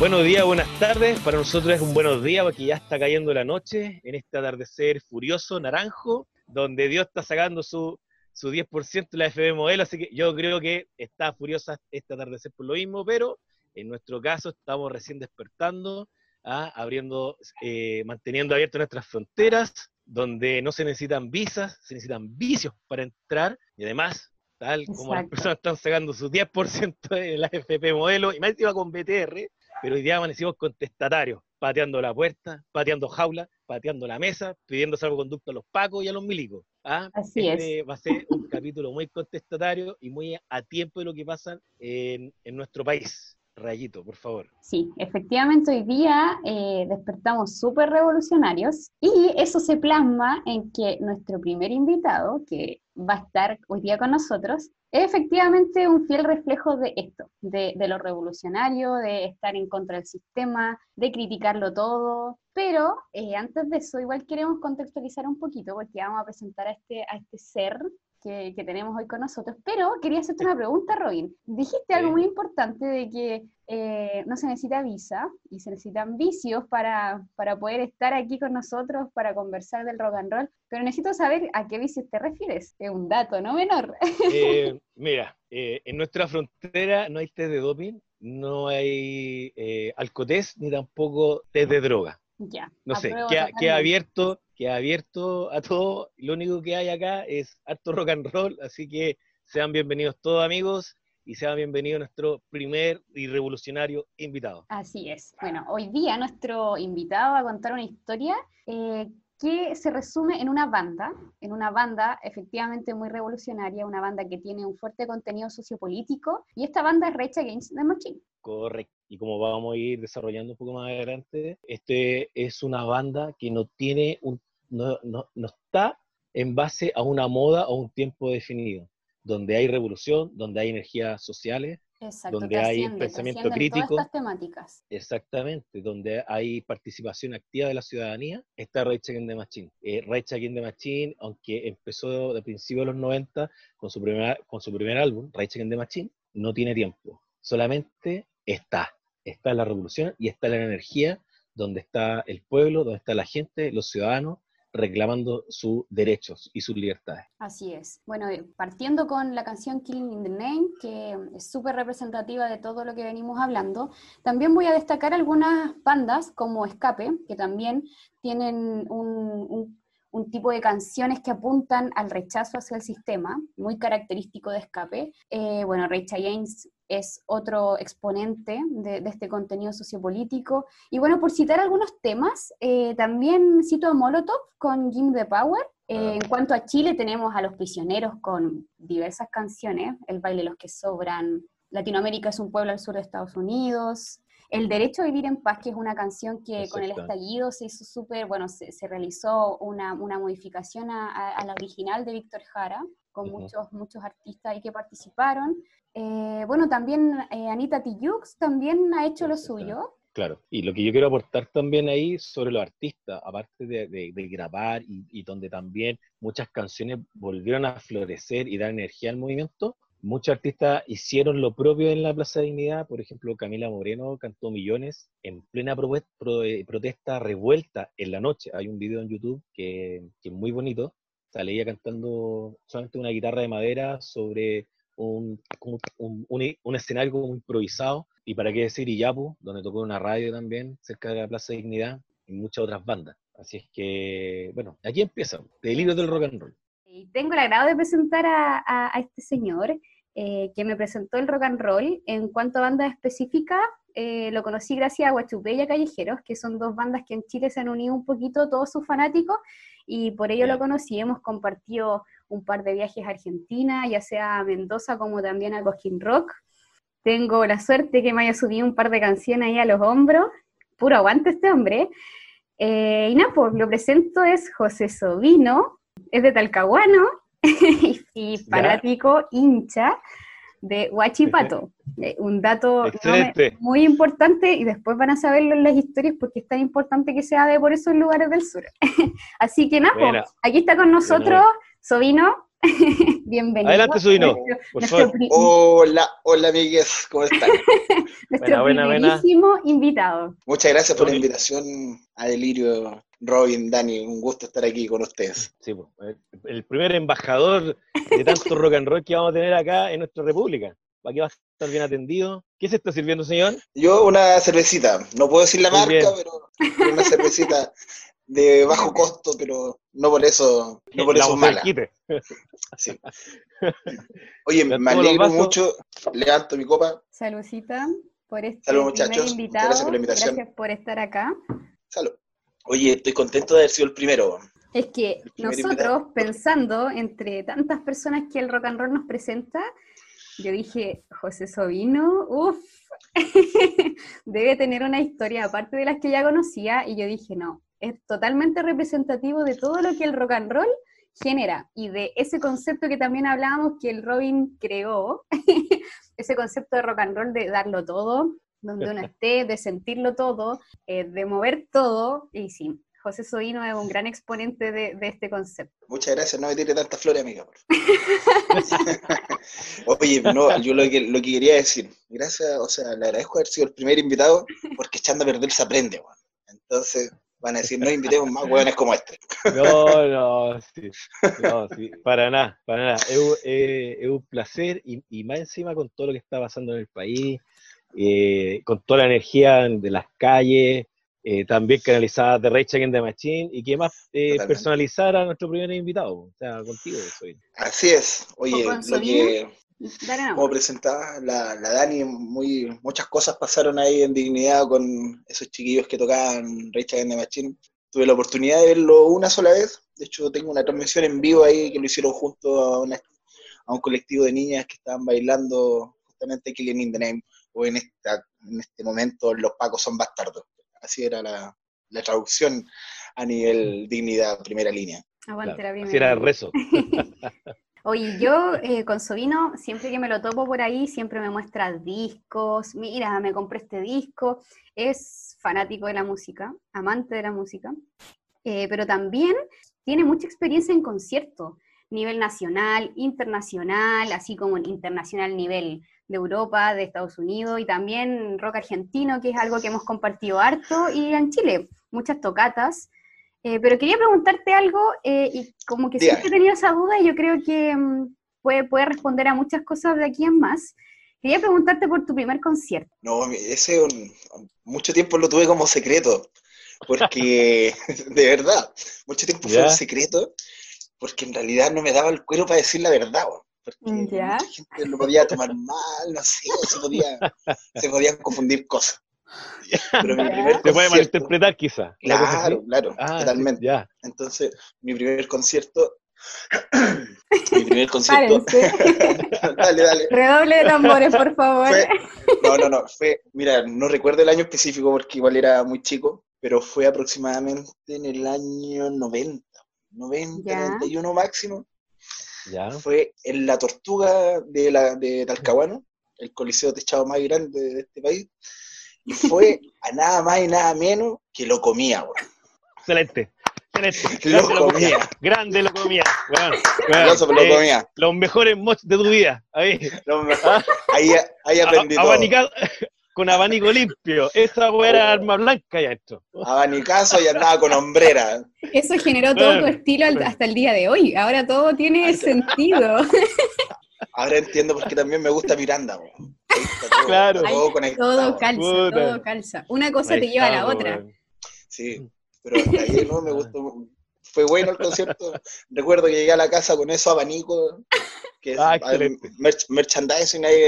Buenos días, buenas tardes. Para nosotros es un buenos días porque ya está cayendo la noche en este atardecer furioso, naranjo, donde Dios está sacando su, su 10% de la FB modelo. Así que yo creo que está furiosa este atardecer por lo mismo, pero en nuestro caso estamos recién despertando, ¿ah? abriendo, eh, manteniendo abiertas nuestras fronteras, donde no se necesitan visas, se necesitan vicios para entrar y además tal como las personas están sacando su 10% de la FP modelo, y más encima con BTR, pero hoy día amanecimos contestatarios, pateando la puerta, pateando jaula, pateando la mesa, pidiendo salvoconducto a los pacos y a los milicos. ¿ah? Así este va a ser un capítulo muy contestatario y muy a tiempo de lo que pasa en, en nuestro país. Rayito, por favor. Sí, efectivamente hoy día eh, despertamos súper revolucionarios y eso se plasma en que nuestro primer invitado, que va a estar hoy día con nosotros, es efectivamente un fiel reflejo de esto, de, lo revolucionario, de estar en contra del sistema, de criticarlo todo. Pero eh, antes de eso, igual queremos contextualizar un poquito, porque vamos a presentar a este, a este ser que, tenemos hoy con nosotros. Pero quería hacerte una pregunta, Robin. Dijiste algo muy importante de que eh, no se necesita visa y se necesitan vicios para, para, poder estar aquí con nosotros, para conversar del rock and roll. Pero necesito saber a qué vicios te refieres. Es un dato, ¿no menor? Eh, mira, eh, en nuestra frontera no hay test de doping, no hay alcotés ni tampoco test de droga. Ya. No sé, queda, abierto, queda abierto a todo. Lo único que hay acá es harto rock and roll, así que sean bienvenidos todos amigos y sean bienvenidos nuestro primer y revolucionario invitado. Así es. Bueno, hoy día nuestro invitado va a contar una historia eh, que se resume en una banda, en una banda efectivamente muy revolucionaria, una banda que tiene un fuerte contenido sociopolítico, y esta banda es Rage Against the Machine. Correcto. Y como vamos a ir desarrollando un poco más adelante, este es una banda que no tiene un, no, no, no está en base a una moda o un tiempo definido, donde hay revolución, donde hay energías sociales, donde hay pensamiento crítico. Todas estas temáticas. Exactamente, donde hay participación activa de la ciudadanía, está Rage Against the Machine. Eh, Rage Against the Machine, aunque empezó de principios de los 90 con su, primer, con su primer álbum, Rage Against the Machine, no tiene tiempo solamente está. Está la revolución y está la energía donde está el pueblo, donde está la gente, los ciudadanos, reclamando sus derechos y sus libertades. Así es. Bueno, eh, partiendo con la canción Killing in the Name, que es súper representativa de todo lo que venimos hablando, también voy a destacar algunas bandas como Escape, que también tienen un, tipo de canciones que apuntan al rechazo hacia el sistema, muy característico de Escape. Eh, bueno, Rachel James es otro exponente de, este contenido sociopolítico. Y bueno, por citar algunos temas, eh, también cito a Molotov con Jim the Power. Eh, ah. en cuanto a Chile, tenemos a Los Prisioneros con diversas canciones, El baile de los que sobran, Latinoamérica es un pueblo al sur de Estados Unidos, El derecho a vivir en paz, que es una canción que con el estallido se hizo súper, bueno, se, realizó una, modificación a, la original de Víctor Jara, con muchos, muchos artistas ahí que participaron. Eh, bueno, también eh, Anita Tijoux también ha hecho lo suyo. Claro, y lo que yo quiero aportar también ahí sobre los artistas, aparte de, grabar y, donde también muchas canciones volvieron a florecer y dar energía al movimiento, muchos artistas hicieron lo propio en la Plaza de Dignidad, por ejemplo, Camila Moreno cantó Millones en plena protesta revuelta en la noche. Hay un video en YouTube que, es muy bonito, sale ella cantando solamente una guitarra de madera sobre un, escenario como improvisado, y para qué decir Iyapu, donde tocó una radio también, cerca de la Plaza de Dignidad, y muchas otras bandas. Así es que, bueno, aquí empieza, Delirio del Rock and Roll. tengo el agrado de presentar a, a, este señor, eh, que me presentó el rock and roll. En cuanto a bandas específicas, eh, lo conocí gracias a Guachupé y a Callejeros, que son dos bandas que en Chile se han unido un poquito todos sus fanáticos, y por ello lo conocí. Hemos compartido un par de viajes a Argentina, ya sea a Mendoza como también a Cosquín Rock. Tengo la suerte que me haya subido un par de canciones ahí a los hombros. Puro aguante este hombre. Eh, y nada, pues lo presento es José Sobino, es de Talcahuano, y fanático, hincha de Huachipato. Eh, un dato muy importante y después van a saberlo en las historias porque es tan importante que se de por esos lugares del sur. Así que nada, aquí está con nosotros Sobino. Bienvenido. Adelante, Sobino. Hola, hola, amigues, ¿cómo están? nuestro buena, invitado. Muchas gracias por la invitación a Delirio Robin, Dani, un gusto estar aquí con ustedes. Sí, el primer embajador de tanto rock and roll que vamos a tener acá en nuestra república. Aquí va a estar bien atendido. ¿Qué se está sirviendo, señor? Yo una cervecita. No puedo decir la marca, pero una cervecita de bajo costo, pero no por eso, no por eso mala. Sí. Oye, me alegro mucho. Levanto mi copa. Saludcita por este Salud, muchachos. invitado. Gracias por la invitación. Gracias por estar acá. Salud. Oye, estoy contento de haber sido el primero. Es que nosotros, pensando entre tantas personas que el rock and roll nos presenta, yo dije, José Sobino, uff, debe tener una historia aparte de las que ya conocía, y yo dije, no, es totalmente representativo de todo lo que el rock and roll genera y de ese concepto que también hablábamos que el Robin creó, ese concepto de rock and roll de darlo todo, donde uno esté, de sentirlo todo, eh, de mover todo, y sí, José Soino es un gran exponente de, este concepto. Muchas gracias, no me tire tantas flores, amiga. Oye, no, yo lo que, lo que quería decir, gracias, o sea, le agradezco haber sido el primer invitado, porque echando a perder se aprende, bueno. Entonces, van a decir, no invitemos más hueones como este. No, no, sí, no, sí, para nada, para nada. Es, un placer y, y, más encima con todo lo que está pasando en el país, eh, con toda la energía de las calles, eh, también canalizada de Rage Against the Machine y que más eh, personalizar a nuestro primer invitado, o sea, contigo. Soy. Así es, oye, lo que, como presentaba la, la, Dani, muy, muchas cosas pasaron ahí en Dignidad con esos chiquillos que tocaban Rage Against the Machine. Tuve la oportunidad de verlo una sola vez, de hecho tengo una transmisión en vivo ahí que lo hicieron junto a, a un colectivo de niñas que estaban bailando justamente Killing in the Name o en, esta, en este momento los pacos son bastardos. Así era la, traducción a nivel dignidad, primera línea. Aguante la Así era el rezo. Oye, yo eh, con Sobino, siempre que me lo topo por ahí, siempre me muestra discos, mira, me compré este disco, es fanático de la música, amante de la música, eh, pero también tiene mucha experiencia en conciertos, nivel nacional, internacional, así como en internacional nivel de Europa, de Estados Unidos y también rock argentino, que es algo que hemos compartido harto, y en Chile, muchas tocatas. Eh, pero quería preguntarte algo, eh, y como que siempre he tenido esa duda, y yo creo que mm, puede, puede responder a muchas cosas de aquí en más. Quería preguntarte por tu primer concierto. No, ese mucho tiempo lo tuve como secreto, porque de verdad, mucho tiempo fue un secreto, porque en realidad no me daba el cuero para decir la verdad porque mucha gente lo podía tomar mal, no sé, se, podía, se podían confundir cosas. Pero mi primer Se puede malinterpretar quizá. Claro, claro, ah, totalmente. Ya. Entonces, mi primer concierto mi primer concierto. dale, dale. Redoble de tambores, por favor. no, no, no. Fue, mira, no recuerdo el año específico porque igual era muy chico, pero fue aproximadamente en el año 90, 90, 91 máximo. Fue en la Tortuga de, la, de Talcahuano, el coliseo techado más grande de este país, y fue a nada más y nada menos que lo comía, Excelente. Excelente. Lo, comía. Grande lo comía. Bueno, lo eh, comía. Los mejores mods de tu vida. Ahí, ¿Ah? ahí, ahí aprendí todo con abanico limpio. Esa weá era arma blanca ya esto. Abanicazo y andaba con hombrera. Eso generó todo tu estilo hasta el día de hoy. Ahora todo tiene sentido. Ahora entiendo por qué también me gusta Miranda. Todo, claro. Todo, todo calza, todo calza. Una cosa te lleva a la otra. Sí, pero hasta ahí no me gustó. Fue bueno el concierto. Recuerdo que llegué a la casa con eso abanico que ah, merch merchandising ahí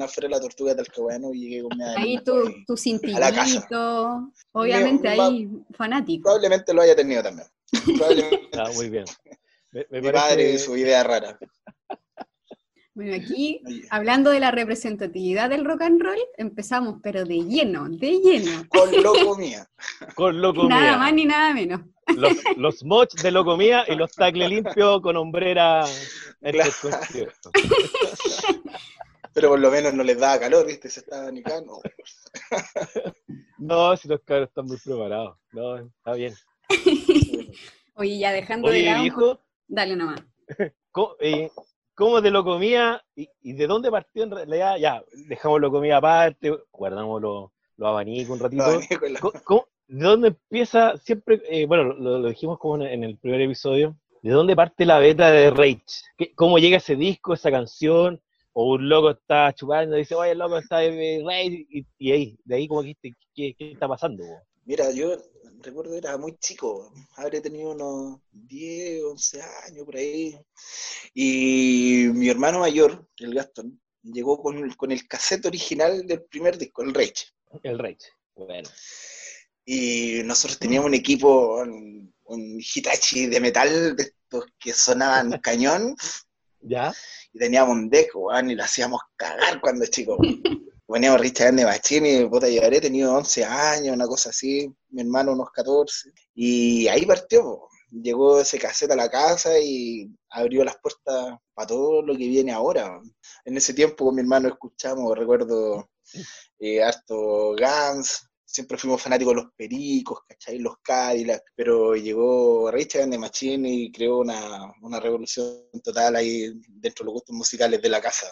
afuera la tortuga del bueno y llegué con mi Ahí tu, tu cintillito, obviamente ahí fanático. Probablemente lo haya tenido también. Ah, muy bien. mi padre y su idea rara. Bueno, aquí, hablando de la representatividad del rock and roll, empezamos, pero de lleno, de lleno. Con loco mía. Con loco Nada más ni nada menos. los, los mods de locomía y los tacles limpios con hombrera claro. Pero por lo menos no les da calor, ¿viste? Se está nicando. no, si los cabros están muy preparados. No, está bien. Oye, ya dejando de lado. Hijo, Dale nomás. ¿Cómo, eh, ¿Cómo de locomía y, y de dónde partió en realidad? Ya, dejamos locomía aparte, guardamos los, los abanicos un ratito. Abanico en la- ¿Cómo- cómo- ¿De dónde empieza siempre, eh, bueno, lo, lo dijimos como en, en el primer episodio, ¿de dónde parte la beta de Rage? ¿Qué- ¿Cómo llega ese disco, esa canción? O un loco está chupando y dice, oye, el loco está de Rage, y, y ahí, de ahí como que, ¿qué, qué, está pasando? Mira, yo recuerdo era muy chico, habré tenido unos 10, 11 años por ahí. Y mi hermano mayor, el Gastón, llegó con, con el cassette original del primer disco, el Rage. El Rage. Bueno, Y nosotros teníamos un equipo, un, un Hitachi de metal, de estos que sonaban cañón, ¿ya? y teníamos un deck, weón, y lo hacíamos cagar cuando chico. Poníamos Richard de Machini, puta, yo habré tenido 11 años, una cosa así, mi hermano unos 14, y ahí partió, llegó ese cassette a la casa y abrió las puertas para todo lo que viene ahora. En ese tiempo con mi hermano escuchamos, recuerdo, eh, harto Guns, siempre fuimos fanáticos de los Pericos, ¿cachai? Los Cadillac, pero llegó Richard de Machine y creó una, una revolución total ahí dentro de los gustos musicales de la casa.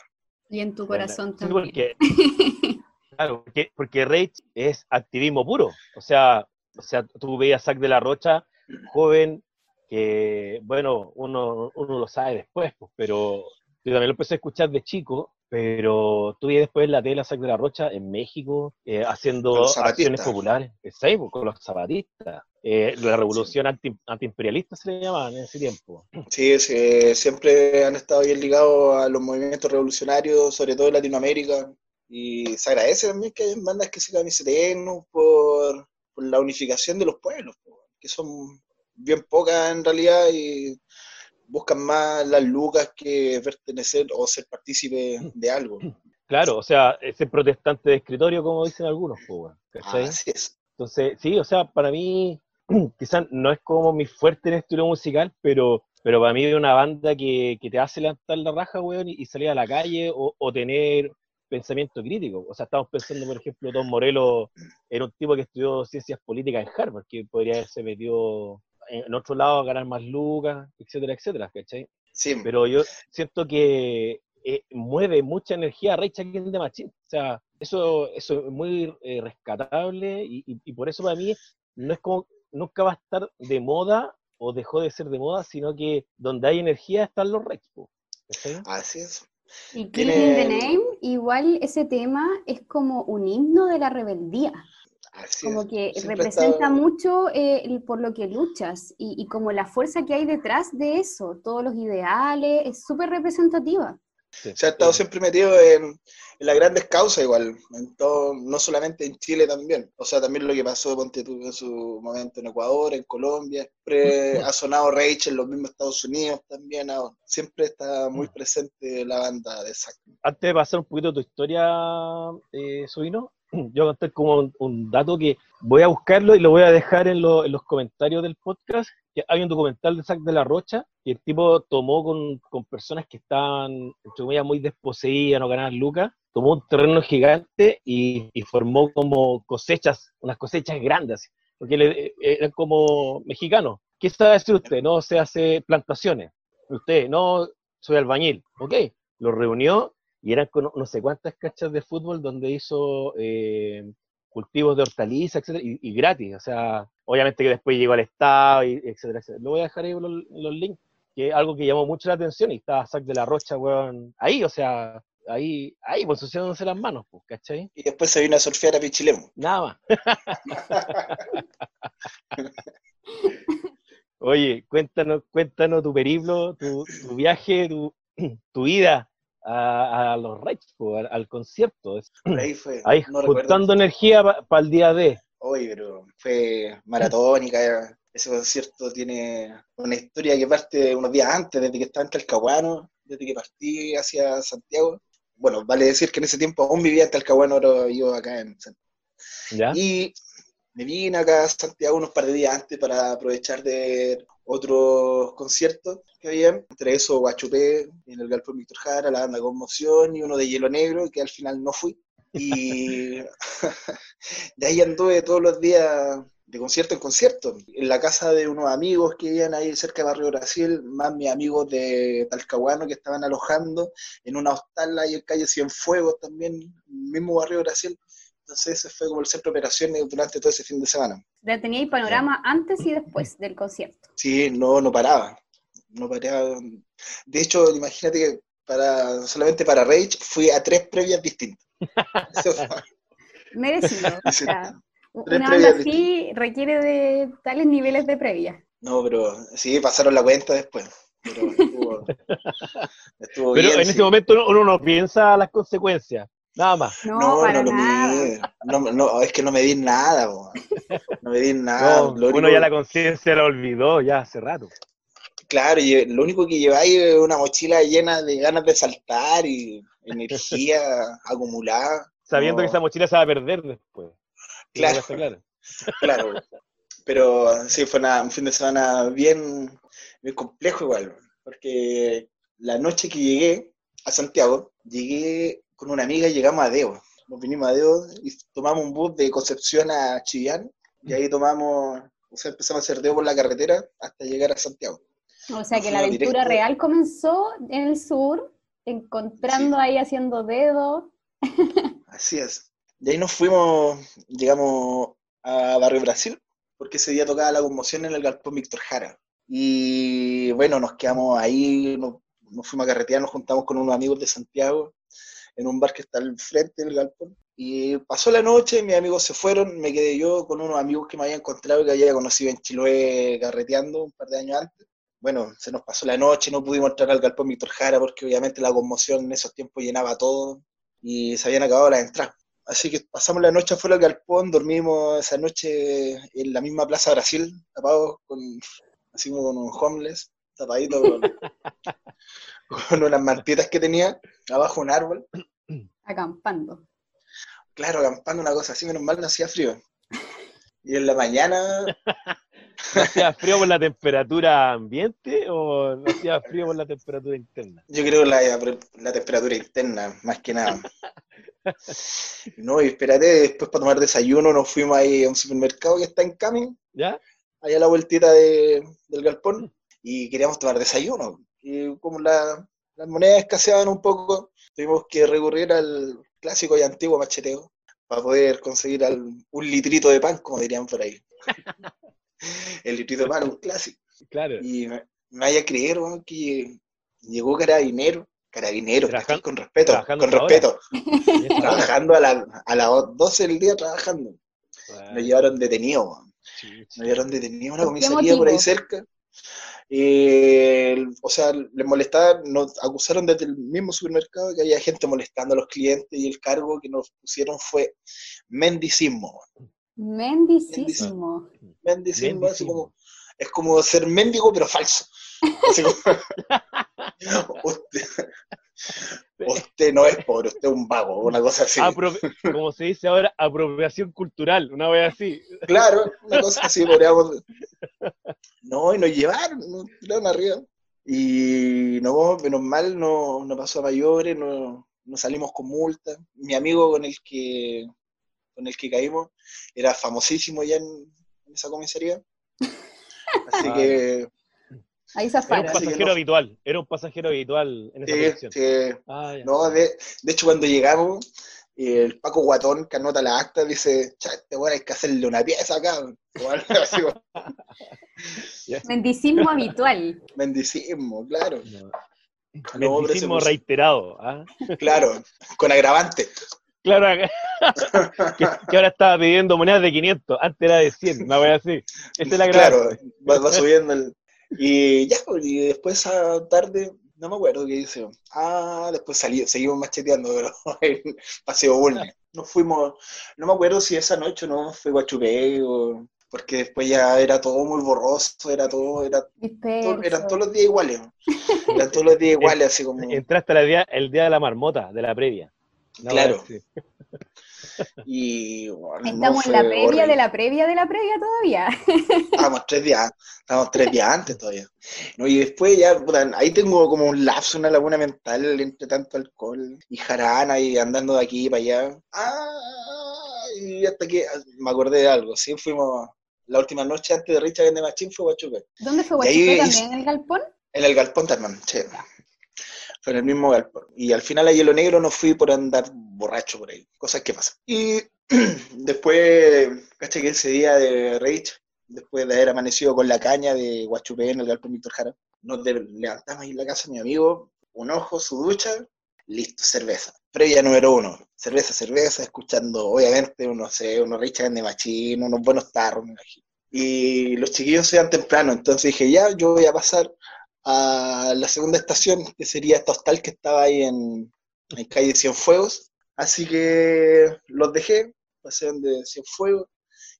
Y en tu corazón Sí, también. porque, claro, porque, porque Rage es activismo puro. O sea, o sea, tú veías a Zack de la Rocha, joven, que, bueno, uno, uno lo sabe después, pues, pero yo también lo empecé a escuchar de chico, pero vi después en la tele a Zack de la Rocha en México, eh, haciendo acciones populares. Pues, Con los zapatistas. Eh, la revolución anti, antiimperialista se le llamaba en ese tiempo. Sí, sí, siempre han estado bien ligados a los movimientos revolucionarios, sobre todo en Latinoamérica. Y se agradece también que hayan bandas que se camiseten por, por la unificación de los pueblos, que son bien pocas en realidad y buscan más las lucas que pertenecer o ser partícipe de algo. Claro, o sea, ese protestante de escritorio, como dicen algunos, pues, ¿cachai? Así es. Entonces, sí, o sea, para mí, quizás no es como mi fuerte en el estilo musical, pero, pero para mí es una banda que, que te hace levantar la raja, weón, y, y salir a la calle o, o tener pensamiento crítico. O sea, estamos pensando, por ejemplo, Tom Morello era un tipo que estudió ciencias políticas en Harvard, que podría haberse metido en, otro lado a ganar más lucas, etcétera, etcétera, ¿cachai? Sí, Pero yo siento que eh, mueve mucha energía Rage Against the Machine. O sea, eso, eso es muy eh, rescatable y, y- y por eso para mí no es como, nunca va a estar de moda o dejó de ser de moda, sino que donde hay energía están los Rage. así es. Y Killing the Name, igual ese tema es como un himno de la rebeldía. Así Como es. que Siempre representa está- mucho eh, por lo que luchas y, y como la fuerza que hay detrás de eso, todos los ideales, es súper representativa. Sí. se ha estado siempre metido en, en las grandes causas igual, en todo, no solamente en Chile también, o sea, también lo que pasó ponte tú, en su momento en Ecuador, en Colombia, siempre ha sonado Rage en los mismos Estados Unidos también, ahora. siempre está muy presente la banda de Zack. Antes de pasar un poquito tu historia, eh, Subino, yo contar como un, un dato que voy a buscarlo y lo voy a dejar en, lo- en los comentarios del podcast. Que hay un documental de Zack de la Rocha que el tipo tomó con, con personas que estaban, entre comillas, muy desposeídas, no ganaban lucas, tomó un terreno gigante y, y formó como cosechas, unas cosechas grandes, porque le- eh, eran como mexicanos. ¿Qué sabe decir usted? No se hace plantaciones. Usted, no, soy albañil. Ok, lo reunió y eran con no sé cuántas cachas de fútbol donde hizo eh, cultivos de hortalizas, etcétera, y, y gratis. O sea, obviamente que después llegó al Estado, y etcétera, etcétera. Lo voy a dejar ahí los, los links, que es algo que llamó mucho la atención y estaba Sac de la Rocha, weón, ahí, o sea, ahí, ahí, pues ensuciándose las manos, pues, ¿cachai? Y después se vino a surfear a Pichilemu. Nada más. Oye, cuéntanos, cuéntanos tu periplo, tu, tu viaje, tu, tu ida a, a los po, al, al concierto. Ahí fue. Ahí, no juntando energía para el día D. Oye, pero fue maratónica. Ese concierto tiene una historia que parte unos días antes, desde que estaba en Talcahuano, desde que partí hacia Santiago. Bueno, vale decir que en ese tiempo aún vivía en Talcahuano, ahora vivo acá en Santiago. ¿Ya? Y me vine acá a Santiago unos par de días antes para aprovechar de otros conciertos que había, entre eso Guachupé en el Galpón Víctor Jara, la banda Conmoción y uno de Hielo Negro, que al final no fui. Y de ahí anduve todos los días de concierto en concierto, en la casa de unos amigos que vivían ahí cerca de Barrio Brasil, más mis amigos de Talcahuano que estaban alojando en una hostal ahí en calle Cienfuegos también, mismo Barrio Brasil. Entonces ese fue como el centro de operaciones durante todo ese fin de semana. ¿Ya teníais panorama antes y después del concierto? Sí, no, no paraba. No paraba. De hecho, imagínate que para, solamente para Rage fui a tres previas distintas. Merecido. O sea, una banda así requiere de tales niveles de previa. No, pero sí, pasaron la cuenta después. Pero, estuvo, pero en ese momento uno no piensa las consecuencias. Nada más. No, no, no lo No, no, es que no me di nada, no me di nada. Bueno, ya la conciencia la olvidó ya hace rato. Claro, y lo único que lleváis es una mochila llena de ganas de saltar y energía acumulada. Sabiendo que esa mochila se va a perder después. Claro, claro. claro. Pero sí, fue un fin de semana bien, bien complejo igual, porque la noche que llegué a Santiago, llegué con una amiga y llegamos a Deo. Nos vinimos a Deo y tomamos un bus de Concepción a Chillán y ahí tomamos, o sea, empezamos a hacer Deo por la carretera hasta llegar a Santiago. O sea que la aventura real comenzó en el sur, encontrando ahí haciendo dedo. Así es. De ahí nos fuimos, llegamos a Barrio Brasil, porque ese día tocaba la conmoción en el galpón Víctor Jara. Y bueno, nos quedamos ahí, nos, nos fuimos a carretear, nos juntamos con unos amigos de Santiago en un bar que está al frente del galpón. Y pasó la noche, mis amigos se fueron, me quedé yo con unos amigos que me había encontrado que había conocido en Chiloé carreteando un par de años antes. Bueno, se nos pasó la noche, no pudimos entrar al galpón Víctor Jara porque obviamente la conmoción en esos tiempos llenaba todo y se habían acabado las entradas. Así que pasamos la noche afuera del galpón, dormimos esa noche en la misma Plaza Brasil, tapados con, así como con un homeless, tapadito con, con unas mantietas que tenía, abajo un árbol. Acampando. Claro, acampando una cosa así, menos mal no hacía frío. Y en la mañana... ¿No hacía frío por la temperatura ambiente o no hacía frío por la temperatura interna? Yo creo la, la temperatura interna, más que nada. No, y espérate, después para tomar desayuno nos fuimos ahí a un supermercado que está en Camin, ¿ya? Allá a la vueltita de, del galpón, y queríamos tomar desayuno. Y como las monedas escaseaban un poco, tuvimos que recurrir al clásico y antiguo macheteo para poder conseguir un litrito de pan, como dirían por ahí. el litrito de pan, un clásico. Claro. Y me, vaya a creer que llegó carabinero, carabinero, con respeto, con respeto, trabajando a, a las 12 del día trabajando. Nos llevaron detenido, nos llevaron detenido a una comisaría por ahí cerca eh, o sea, les molestaba, nos acusaron desde el mismo supermercado que había gente molestando a los clientes y el cargo que nos pusieron fue mendicismo. Mendicismo. Mendicismo, es como, es como ser mendigo pero falso. usted, no es pobre, usted es un vago, una cosa así. como se dice ahora, apropiación cultural, una vez así. Claro, una cosa así, podríamos. No, y nos llevaron, nos tiraron arriba. Y no, menos mal, no, no pasó a mayores, no, no salimos con multa. Mi amigo con el que con el que caímos era famosísimo ya en, esa comisaría. Así ah, que Ahí se Era un pasajero habitual, era un pasajero habitual en esa sí, sí. Ah, no, de, de, hecho, cuando llegamos, el Paco Guatón, que anota la acta, dice, este bueno, hay que hacerle una pieza acá. Mendicismo habitual. Mendicismo, claro. No. Mendicismo reiterado. ¿ah? Claro, con agravante. Claro, que, ahora estaba pidiendo monedas de 500, antes era de 100, me voy a decir. Este es agravante. Claro, va, subiendo el... Y ya, pues, y después a tarde no me acuerdo qué hice. Ah, después salí, seguimos macheteando, pero en Paseo Bulne. Nos fuimos, no me acuerdo si esa noche no fue Guachupé o porque después ya era todo muy borroso, era todo, era eran todos los días iguales. Eran todos los días iguales, así como. Entraste el día, el día de la marmota, de la previa. claro. Y Estamos en la previa de la previa de la previa todavía. Estamos tres días, estamos tres días antes todavía. y después ya, ahí tengo como un lapso, una laguna mental entre tanto alcohol y jarana y andando de aquí para allá. Ah, y hasta que me acordé de algo, sí, fuimos la última noche antes de Richard de Machín fue Guachupé. ¿Dónde fue Guachupé también? ¿En el galpón? En el galpón también, sí. En el mismo galpón. Y al final a Hielo Negro no fui por andar borracho por ahí. Cosas que pasan. Y después, caché que ese día de Rage, después de haber amanecido con la caña de Guachupé en el galpón Víctor Jara, nos levantamos ahí en la casa mi amigo, un ojo, su ducha, listo, cerveza. Previa número uno, cerveza, cerveza, escuchando, obviamente, unos, sé, unos Richard de Machín, unos buenos tarros, me imagino. Y los chiquillos se iban temprano, entonces dije, ya, yo voy a pasar a la segunda estación, que sería esta hostal que estaba ahí en, en calle Cienfuegos. Así que los dejé, pasé de Cienfuegos,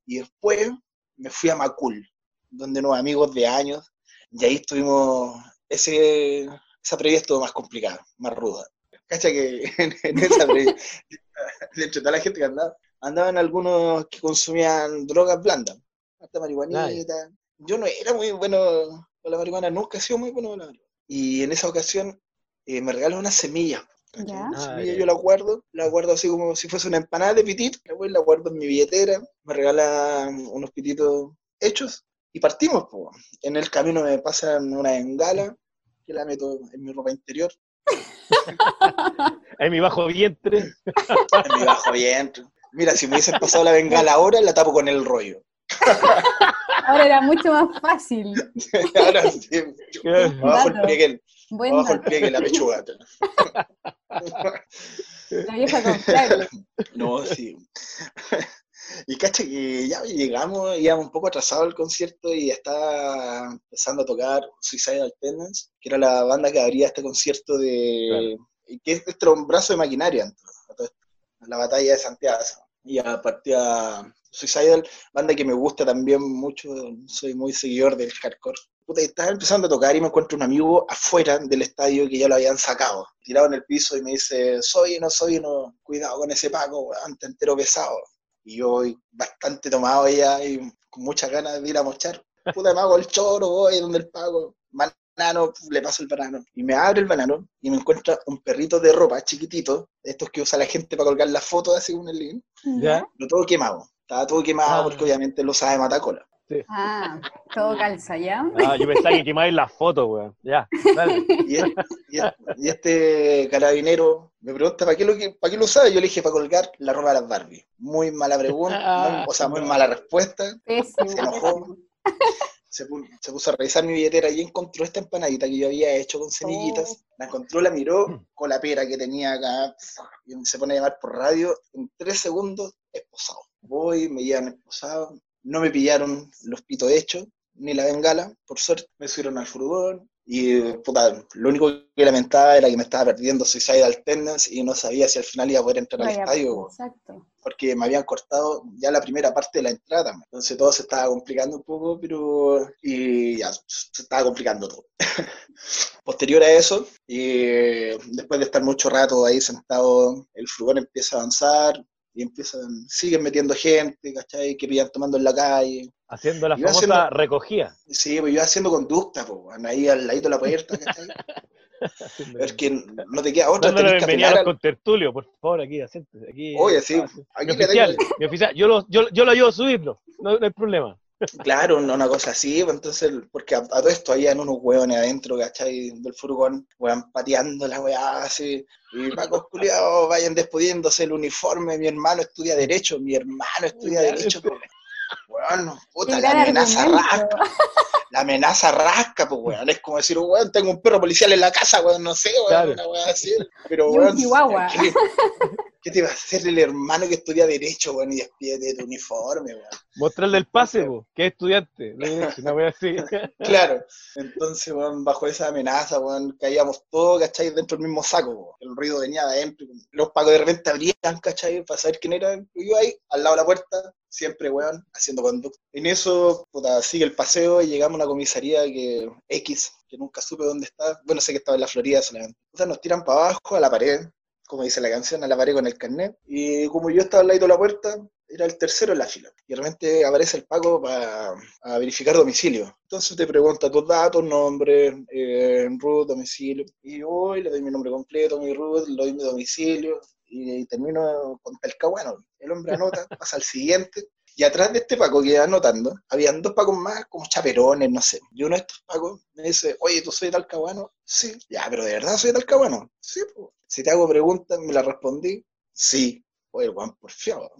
y después me fui a Macul, donde unos amigos de años, y ahí estuvimos, ese, esa previa estuvo más complicada, más ruda. Cacha que en, esa previa, de toda la gente que andaba, andaban algunos que consumían drogas blandas, hasta marihuanita. Yo no era muy bueno con la marihuana, nunca he sido muy bueno con la marihuana. Y en esa ocasión eh, me regaló una semilla. Una ah, semilla yo la guardo, la guardo así como si fuese una empanada de pitito, la guardo en mi billetera, me regalan unos pititos hechos y partimos. En el camino me pasan una bengala que la meto en mi ropa interior en mi bajo vientre. en mi bajo vientre. Mira, si me hubiesen pasado la bengala ahora, la tapo con el rollo. Ahora era mucho más fácil. ahora sí. Abajo el pie que, abajo el pie que la pechuga. La vieja confiable. No, sí. Y cacha que ya llegamos, íbamos un poco atrasados al concierto y ya estaba empezando a tocar Suicidal Tendencies, que era la banda que abría este concierto de... que es un brazo de maquinaria, la batalla de Santiago. Y a partir de Suicidal, banda que me gusta también mucho, soy muy seguidor del hardcore. Puta, estaba empezando a tocar y me encuentro un amigo afuera del estadio que ya lo habían sacado, tirado en el piso y me dice, soy, no soy, no, cuidado con ese Paco, ante entero pesado y yo voy bastante tomado ya y con muchas ganas de ir a mochar. Puta, me hago el choro, voy donde el pago, banano, le paso el banano. Y me abre el banano y me encuentra un perrito de ropa chiquitito, estos que usa la gente para colgar las fotos así con el link. ¿Ya? Lo todo quemado. Estaba todo quemado ah. porque obviamente lo sabe Matacola. Ah, todo calza, ¿ya? Ah, yo pensaba que quemáis las fotos, weón. Ya, dale. Y, este carabinero me pregunta, ¿para qué, lo, ¿para qué lo sabe? Yo le dije, para colgar la ropa de las Barbie. Muy mala pregunta, ah. o sea, muy mala respuesta. Se enojó. Se, puso a revisar mi billetera y encontró esta empanadita que yo había hecho con semillitas. Oh. La encontró, la miró con la pera que tenía acá y se pone a llamar por radio. En tres segundos, esposado. Voy, me llevan esposado, no me pillaron los pitos hechos, ni la bengala, por suerte. Me subieron al furgón y puta, lo único que lamentaba era que me estaba perdiendo Suicidal Tendency y no sabía si al final iba a poder entrar al estadio. Exacto. Porque me habían cortado ya la primera parte de la entrada. Entonces todo se estaba complicando un poco, pero. Y ya, se estaba complicando todo. Posterior a eso, y después de estar mucho rato ahí sentado, el furgón empieza a avanzar, y empiezan, siguen metiendo gente, ¿cachai? Que pillan tomando en la calle. Haciendo la famosa recogida. Sí, pues yo haciendo conducta, pues, ahí al ladito de la puerta, ¿cachai? es que no te queda otra. Dándole bienvenida con tertulio, por favor, aquí, asiéntese. Aquí, Oye, sí. aquí mi oficial, mi oficial, yo lo, yo, yo lo ayudo a subirlo, no, no hay problema. Claro, una cosa así, pues, entonces, porque a, todo esto habían unos hueones adentro, ¿cachai? Del furgón, weón, pateando la weá así. Y Paco culiados vayan despidiéndose el uniforme. Mi hermano estudia Derecho, mi hermano estudia Derecho. Weón, puta, la amenaza rasca. La amenaza rasca, pues weón. Es como decir, weón, tengo un perro policial en la casa, weón, no sé, weón, una weá así. Pero weón. ¿Qué te va a hacer el hermano que estudia Derecho, weón, y despide de tu uniforme, weón? Mostrarle el pase, weón, que es estudiante. No voy a decir. claro. Entonces, weón, bajo esa amenaza, weón, caíamos todos, ¿cachai? Dentro del mismo saco, weón. El ruido venía de adentro. Los pagos de repente abrían, ¿cachai? Para saber quién era. Y yo ahí, al lado de la puerta, siempre, weón, haciendo conducta. En eso, puta, sigue el paseo y llegamos a una comisaría que X, que nunca supe dónde está. Bueno, sé que estaba en la Florida solamente. O sea, nos tiran para abajo, a la pared, como dice la canción, a la pared con el carnet. Y como yo estaba al lado de la puerta, era el tercero en la fila. Y realmente aparece el Paco para verificar domicilio. Entonces te pregunta tus datos, nombre, eh, root, domicilio. Y hoy le doy mi nombre completo, mi root, le doy mi domicilio. Y, termino con Talcahuano. El hombre anota, pasa al siguiente. Y atrás de este Paco que iba anotando, habían dos Pacos más, como chaperones, no sé. Y uno de estos Pacos me dice, oye, ¿tú soy Talcahuano? Sí. Ya, pero ¿de verdad soy Talcahuano? Sí, pues. Si te hago preguntas, me la respondí, sí. Oye, Juan, por fiado.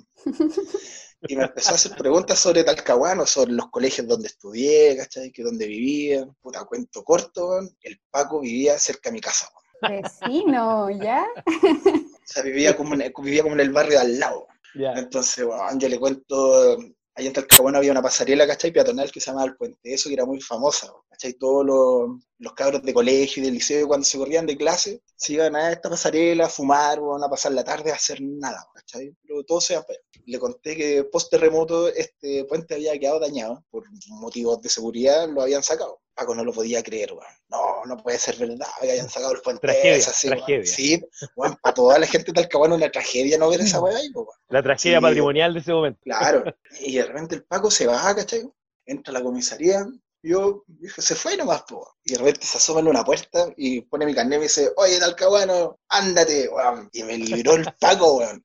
Y me empezó a hacer preguntas sobre Talcahuano, sobre los colegios donde estudié, ¿cachai? Que donde vivía. Puta, cuento corto, el Paco vivía cerca de mi casa. Vecino, ¿ya? O sea, vivía como en, vivía como en el barrio de al lado. Entonces, bueno, yo le cuento, ahí en Talcahuano había una pasarela, ¿cachai? Peatonal que se llamaba El Puente, eso que era muy famosa, ¿cachai? Todos los, los cabros de colegio y de liceo, cuando se corrían de clase, se iban a esta pasarela a fumar, o a pasar la tarde a hacer nada, ¿cachai? Pero todos se Le conté que post terremoto este puente había quedado dañado, por motivos de seguridad lo habían sacado. Paco no lo podía creer, weón. No, no puede ser verdad que hayan sacado los puentes. Tragedia, tragedia. Sí, weón, para toda la gente de Talcahuano una tragedia no ver esa weá ahí, weón. La tragedia patrimonial de ese momento. Claro. Y de repente el Paco se va, ¿cachai? Entra a la comisaría, yo dije, se fue nomás, po. Y de repente se asoma en una puerta y pone mi carnet y dice, oye, Talcahuano, ándate, weón. Y me libró el Paco, weón.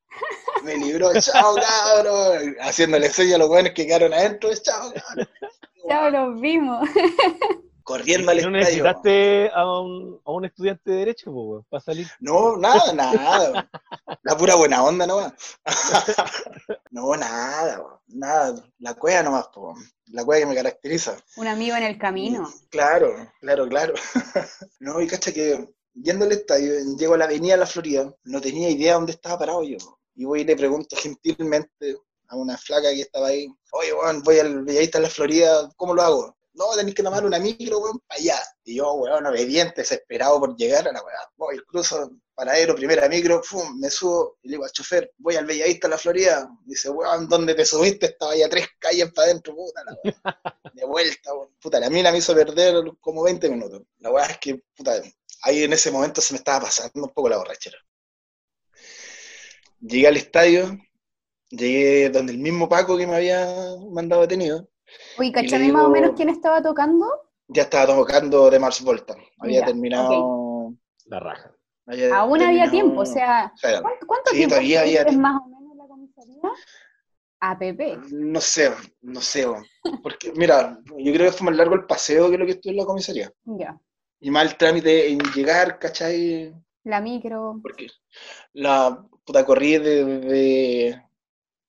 Me libró, chao, cabrón. Haciéndole señas a los weones que quedaron adentro, chao, cabrón. Ya los vimos. Corriendo al ¿No necesitaste a un, a un estudiante de Derecho po, para salir? No, nada, nada. La pura buena onda nomás. no, nada, nada. La cueva nomás, po. la cueva que me caracteriza. Un amigo en el camino. Claro, claro, claro. no, y cacha que yendo al estadio, llego a la avenida de la Florida, no tenía idea dónde estaba parado yo. Y voy y le pregunto gentilmente a una flaca que estaba ahí, oye, weón, voy al Bellavista en la Florida, ¿cómo lo hago? No, tenéis que tomar una micro, weón, para allá. Y yo, weón, obediente, desesperado por llegar a la weón. Voy, cruzo, paradero, primera micro, pum, me subo y le digo al chofer, voy al Bellavista en la Florida. dice, weón, ¿dónde te subiste? Estaba ya tres calles para adentro, puta, la weón. De vuelta, weón. Puta, la mina me hizo perder como 20 minutos. La weón es que, puta, ahí en ese momento se me estaba pasando un poco la borrachera. Llegué al estadio, llegué donde el mismo Paco que me había mandado detenido. Uy, ¿cachai más o menos quién estaba tocando? Ya estaba tocando de Mars Volta. Había terminado. La raja. Aún había tiempo, o sea. ¿Cuánto, tiempo todavía había más o menos la comisaría? APP. No sé, no sé. Porque, mira, yo creo que fue más largo el paseo que lo que estuve en la comisaría. Ya. Y más el trámite en llegar, ¿cachai? La micro. Porque la puta corrida de,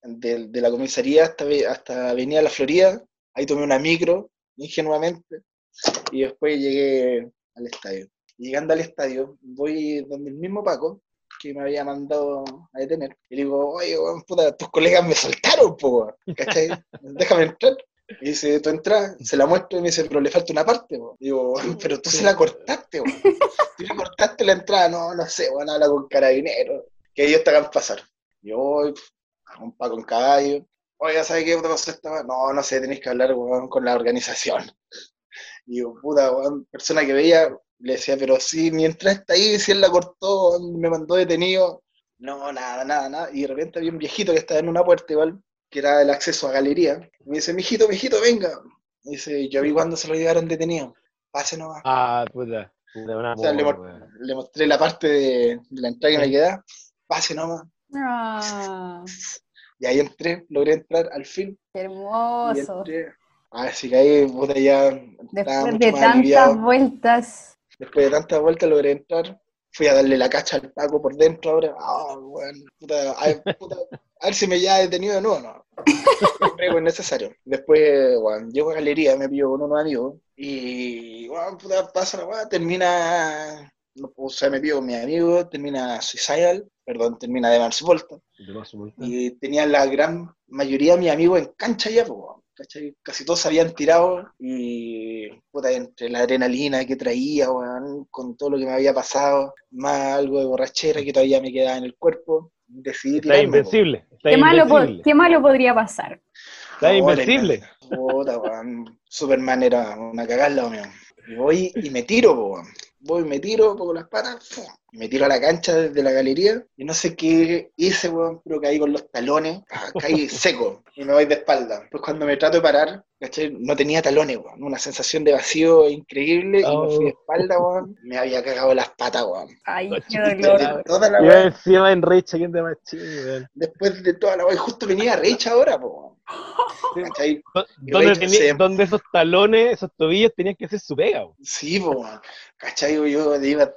de, la comisaría hasta, hasta Avenida La Florida, ahí tomé una micro, ingenuamente, y después llegué al estadio. Llegando al estadio, voy donde el mismo Paco, que me había mandado a detener, y le digo, oye, puta, tus colegas me soltaron, po, ¿cachai? Déjame entrar. Y dice, tú entras, se la muestro y me dice, pero le falta una parte. Digo, pero tú se la cortaste, po. Tú le cortaste la entrada, no, no sé, bueno, habla con carabinero, que ellos te hagan pasar. Yo voy, un Paco en caballo. Oiga, ¿sabe qué otra cosa estaba? No, no sé, tenéis que hablar con la organización. Y digo, puta, persona que veía, le decía, pero si mientras está ahí, si él la cortó, me mandó detenido. No, nada, nada, nada. Y de repente había un viejito que estaba en una puerta igual, que era el acceso a galería. me dice, mijito, mijito, venga. Me dice, yo vi cuando se lo llevaron detenido. Pase nomás. Ah, puta. o sea, le, mostré la parte de, la entrada que me queda. Pase nomás. Ah. Y ahí entré, logré entrar al fin. Hermoso. Así que ahí, puta, ya. Después de tantas vueltas. Después de tantas vueltas logré entrar. Fui a darle la cacha al Paco por dentro ahora. Ah, bueno, puta, a, ver, si me ya detenido de nuevo, no. Es necesario. Después, bueno, llego a galería, me pillo con unos amigos. Y, bueno, puta, pasa la termina. O sea, me con mi amigo, termina Suicidal perdón, termina de Mars Volta. Y tenía la gran mayoría de mis amigos en cancha ya, casi todos se habían tirado y puta, entre la adrenalina que traía, con todo lo que me había pasado, más algo de borrachera que todavía me quedaba en el cuerpo, decidí Está invencible. ¿Qué, Malo ¿Qué, Malo podría pasar? Está invencible. Puta, Superman era una cagada, Y voy y me tiro, voy me tiro con las patas, y me tiro a la cancha desde la galería y no sé qué hice, weón, pero caí con los talones, caí seco y me voy de espalda. Pues cuando me trato de parar, ¿cachai? No tenía talones, weón, una sensación de vacío increíble y me fui de oh. espalda, weón, me había cagado las patas, weón. Ay, qué dolor. Toda la encima en Recha, ¿quién te weón. Después de toda la weón, justo venía Recha ahora, weón. ¿Dónde, esos talones, esos tobillos tenían que ser su pega? Sí, po, ¿cachai? Yo iba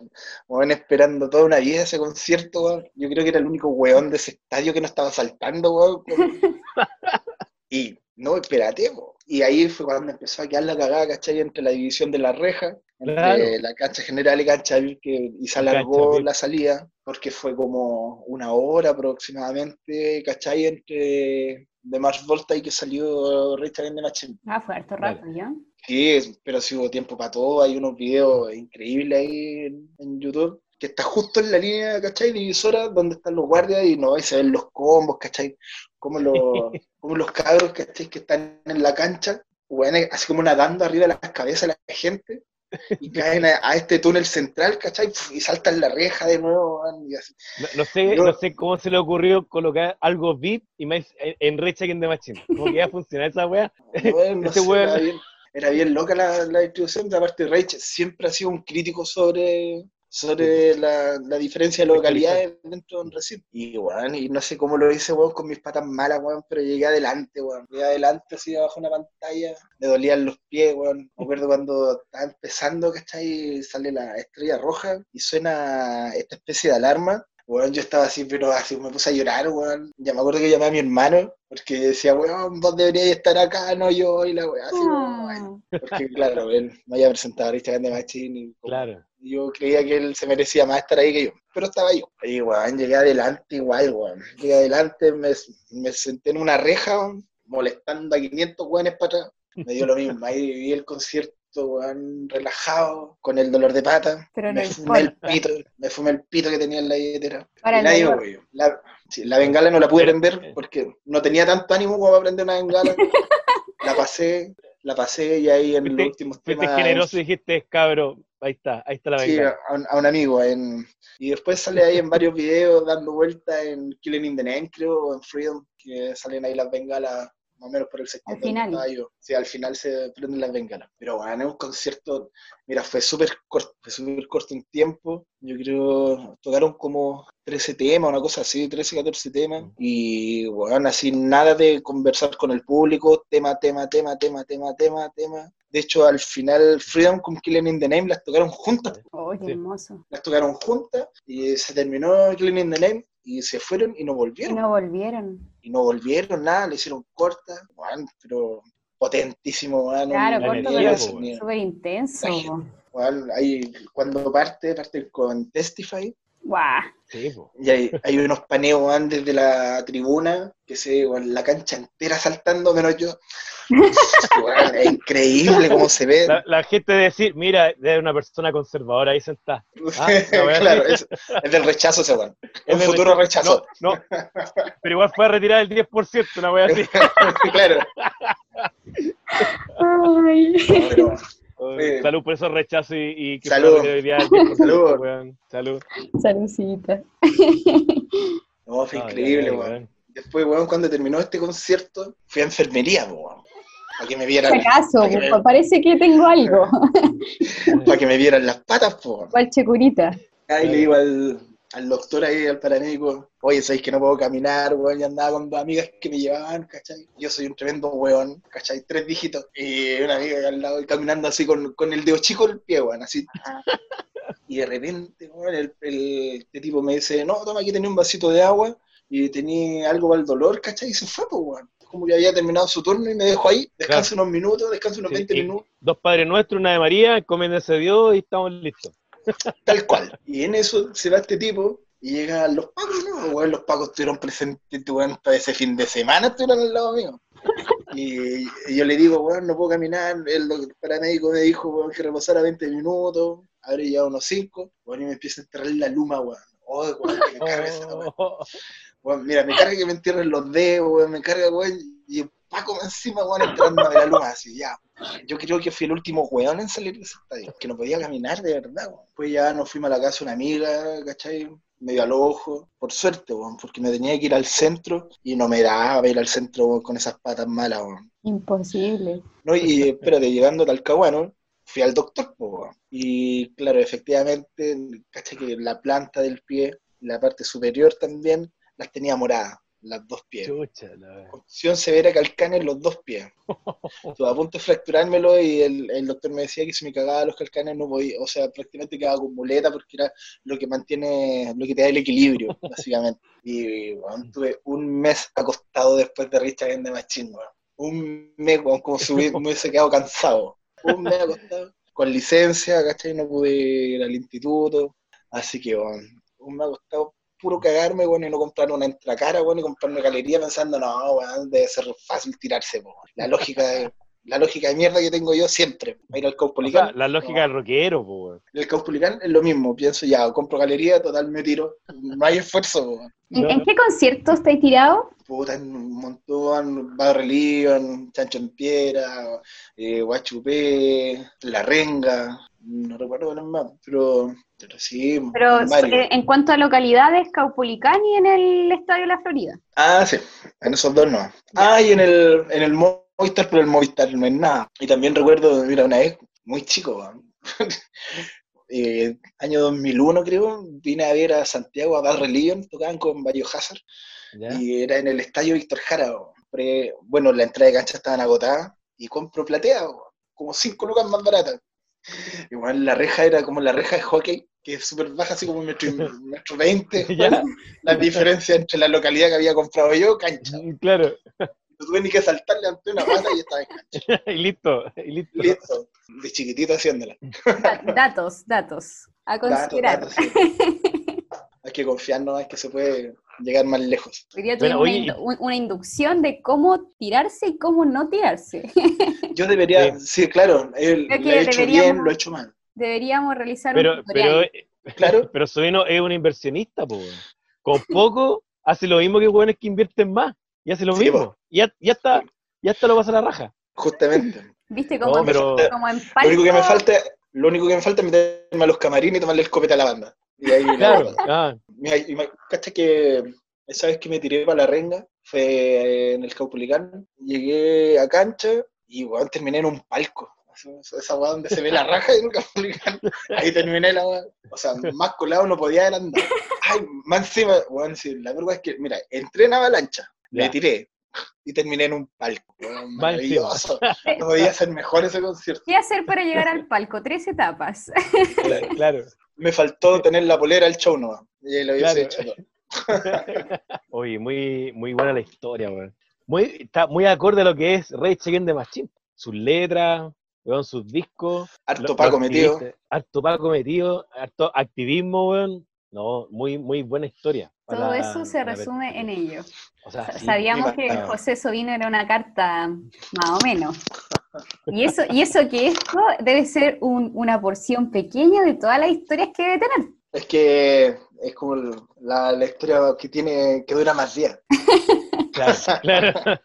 bueno, esperando toda una vida ese concierto, yo creo que era el único weón de ese estadio que no estaba saltando, weón. y no, espérate, y ahí fue cuando empezó a quedar la cagada, ¿cachai? Entre la división de la reja, entre la cancha general y cancha que, y se alargó la salida, porque fue como una hora aproximadamente, ¿cachai? Entre de Mars Volta y que salió Richard en de Machine. Ah, fue harto rápido, ¿ya? Sí, pero sí hubo tiempo para todo. Hay unos videos increíbles ahí en, YouTube que está justo en la línea, ¿cachai? Divisora, donde están los guardias y no, ahí se ven los combos, ¿cachai? Como los, como los cabros, ¿cachai? Que están en la cancha, bueno, así como nadando arriba de las cabezas de la gente y caen a, este túnel central, ¿cachai? Y saltan la reja de nuevo. No, sé, no sé cómo se le ocurrió colocar algo VIP y más en, Red Check the Machine. ¿Cómo que iba a funcionar esa wea? era, bien, loca la, la distribución, de aparte Rage siempre ha sido un crítico sobre sobre la, la diferencia de localidades dentro de un recinto. Y, weón, y no sé cómo lo hice, weón, con mis patas malas, weón, pero llegué adelante, weón. Llegué adelante, así, abajo una pantalla, me dolían los pies, weón. Me acuerdo cuando estaba empezando, ¿cachai? Sale la estrella roja y suena esta especie de alarma. Weón, yo estaba así, pero así me puse a llorar, weón. Ya me acuerdo que llamé a mi hermano, porque decía, weón, vos deberías estar acá, no yo, y la weón, así, weón. Ah. Porque, claro, él me había presentado a Instagram de Machine y claro yo creía que él se merecía más estar ahí que yo, pero estaba yo. Y, weón, llegué adelante igual, weón. Llegué adelante, me, me senté en una reja, molestando a 500 weones para atrás. Me dio lo mismo, ahí vi el concierto, weón, relajado, con el dolor de pata. me fumé el pito, me fumé el pito que tenía en la billetera. y nadie, weón. La, la bengala no la pude prender porque no tenía tanto ánimo como para prender una bengala. la pasé, la pasé y ahí en los últimos temas... Fuiste generoso y dijiste, cabro, ahí está, ahí está la Sí, a un, amigo. En, y después sale ahí en varios videos dando vueltas en Killing in the Name, creo, o en Freedom, que salen ahí las bengalas más o menos por el sector. Al final. Sí, al final se prenden las bengalas. Pero bueno, es un concierto, mira, fue súper corto, fue súper corto en tiempo. Yo creo, tocaron como 13 temas, una cosa así, 13, 14 temas. Y bueno, así nada de conversar con el público, tema, tema, tema, tema, tema, tema, tema. De hecho, al final, Freedom con Killing in the Name las tocaron juntas. ¡Oh, qué hermoso! Las tocaron juntas y se terminó Killing in the Name y se fueron y no volvieron. Y no volvieron. Y no volvieron, nada, le hicieron corta, bueno, pero potentísimo, bueno, Claro, corto, pero súper intenso. Bueno, ahí, cuando parte, parte con Testify. Guau. Y hay, hay unos paneos antes de la tribuna, que se ve la cancha entera saltando, menos yo. es increíble cómo se ve. La, gente de decir, mira, es una persona conservadora ahí sentada. Ah, claro, es, del rechazo ese weón. Un futuro rechazo. No, pero igual fue a retirar el 10%, una wea así. claro. Ay. Salud por esos rechazos y, que salud. salud. salud. Saludcita. No, fue increíble, weón. Después, weón, cuando terminó este concierto, fui a enfermería, weón. Para que me vieran. ¿Acaso? parece que tengo algo. para que me vieran las patas, weón. ¿Cuál checurita? Ahí le digo al, al doctor ahí, al paramédico, oye, sabéis que no puedo caminar, weón, y andaba con dos amigas que me llevaban, ¿cachai? Yo soy un tremendo weón, ¿cachai? Tres dígitos, y una amiga al lado, y caminando así con, con el dedo chico del pie, weón, así. Y de repente, weón, el, el, este tipo me dice, no, toma, aquí tenía un vasito de agua, y tenía algo para el dolor, ¿cachai? Y se fue, pues, weón. Como que había terminado su turno y me dejó ahí, descansa unos minutos, descansa unos 20 minutos. Dos Padres Nuestros, una de María, encomiéndese a Dios y estamos listos. Tal cual. Y en eso se va este tipo y llegan los pacos, ¿no? los pacos estuvieron presentes, para ese fin de semana estuvieron al lado mío. Y, yo le digo, weón, no puedo caminar. El paramédico me dijo, weón, que reposara 20 minutos. Habré ya unos 5. Bueno, y me empieza a enterrar la luma, weón. Oh, weón, que me carga esa, weón. Bueno, mira, me carga que me entierren los dedos, weón, me carga, weón. Y pacos encima, weón, entrando de la luz, así, ya. Yo creo que fui el último weón en salir de ese estadio, que no podía caminar de verdad, weón. Pues ya nos fuimos a la casa de una amiga, ¿cachai? medio al ojo, por suerte, weón, porque me tenía que ir al centro y no me daba ir al centro con esas patas malas. Weón. Imposible. No, y espérate, llegando a Talcahuano, fui al doctor, y claro, efectivamente, caché que la planta del pie, la parte superior también, las tenía moradas, las dos pies. Opción severa calcánea en los dos pies. Estuve a punto de fracturármelo y el, doctor me decía que si me cagaba los calcanes no podía, o sea, prácticamente quedaba con muleta porque era lo que mantiene, lo que te da el equilibrio, básicamente. Y bueno, tuve un mes acostado después de Richard en The Machine, Un mes, como si me hubiese quedado cansado un mes acostado, con licencia, ¿cachai? No pude ir al instituto, así que, bueno, un mes acostado puro cagarme, bueno, y no comprar una entracara, bueno, y comprarme galería pensando, no, debe ser fácil tirarse. La lógica de, la lógica de mierda que tengo yo siempre, ir al Caupolicán. la lógica del rockero. El Caupolicán es lo mismo, pienso ya, compro galería, total me tiro, no hay esfuerzo. Po. ¿En, qué conciertos estáis tirado? Puta, en un montón, Barrel Chancho en Piedra, eh, Guachupé, La Renga, no recuerdo los más, pero, pero sí. Pero eh, en cuanto a localidades, Caupolicán y en el Estadio La Florida. Ah, sí, en esos dos no. Ah, y en el, en el Movistar, pero el Movistar no es nada. Y también recuerdo, mira, una vez, muy chico, eh, año 2001 creo, vine a ver a Santiago, a Bad Religion, tocaban con Biohazard, y era en el estadio Víctor Jara. Bueno, la entrada de cancha estaban agotadas, y compro platea, como cinco lucas más baratas. Igual la reja era como la reja de hockey, que es súper baja, así como un metro, metro veinte. La diferencia entre la localidad que había comprado yo, cancha. Claro tuve ni que saltarle ante una pata y estaba en cancha. y listo, y listo. Listo, de chiquitito haciéndola. datos, datos, a considerar. Hay que confiar, no es que se puede llegar más lejos. Hoy día una, inducción de cómo tirarse y cómo no tirarse. Yo debería, sí, claro, él, lo he hecho bien, lo he hecho mal. Deberíamos realizar pero, un Pero, claro. pero es un inversionista, pues. Con poco hace lo mismo que buenos que invierten más y hace lo mismo. Y ya, ya, está, ya está lo pasa a la raja. Justamente. ¿Viste cómo, pero... como en Lo único que me falta, lo único que me falta es meterme a los camarines y tomarle el copete a la banda. Y ahí claro. Ah. Y me, que esa vez que me tiré para la renga fue en el Caupolicán. Llegué a cancha y bueno, terminé en un palco. Esa weá donde se ve la raja en el Caupolicán. Ahí terminé la weá. O sea, más colado no podía andar. Ay, más encima, bueno, sí, la verdad es que, mira, entré en avalancha me tiré y terminé en un palco. Maravilloso. No podía ser mejor ese concierto. ¿Qué hacer para llegar al palco? Tres etapas. Claro. Me faltó tener la polera al show no Y lo hubiese hecho Oye, muy, muy buena la historia, Muy, está muy acorde a lo que es Rey Against de Machine. Sus letras, sus discos. Harto Paco metido. Harto Paco metido, harto activismo, weón. No, muy, muy buena historia. Todo eso se resume en ello. Sabíamos que José Sovino era una carta más o menos. Y eso, y eso que esto debe ser una porción pequeña de todas las historias que debe tener. Es que es como la, historia que tiene, que dura más días. Claro, claro.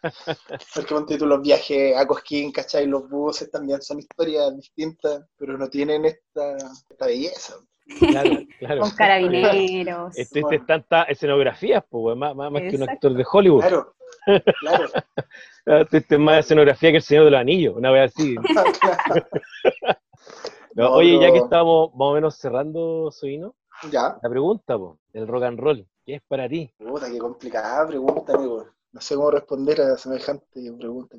Porque tú los viajes a Cosquín, ¿cachai? Los buses también son historias distintas, pero no tienen esta, esta belleza. Claro, claro. Con carabineros. Este, este tanta escenografías, pues, más, más, que un actor de Hollywood. Claro, claro. Este, este es más escenografía que el Señor de los Anillos, una vez así. oye, ya que estamos más o menos cerrando, Soino, ya. la pregunta, pues, el rock and roll, ¿qué es para ti? Puta, qué complicada pregunta, amigo. No sé cómo responder a semejante pregunta.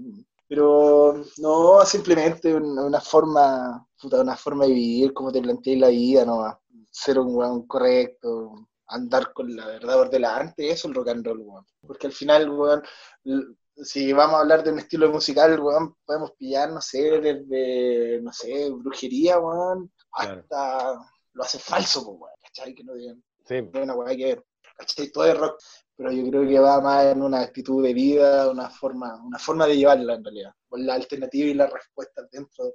Pero no, simplemente una forma, una forma de vivir, como te planteé la vida, no ser un weón correcto, andar con la verdad por delante, eso es el rock and roll, weón. Porque al final, weón, si vamos a hablar de un estilo musical, weón, podemos pillar, no sé, desde, no sé, brujería, weón, hasta lo hace falso, weón, ¿cachai? Que no digan, sí. una weá que ver, ¿cachai? Todo es rock pero yo creo que va más en una actitud de vida, una forma, una forma de llevarla en realidad, con la alternativa y las respuestas dentro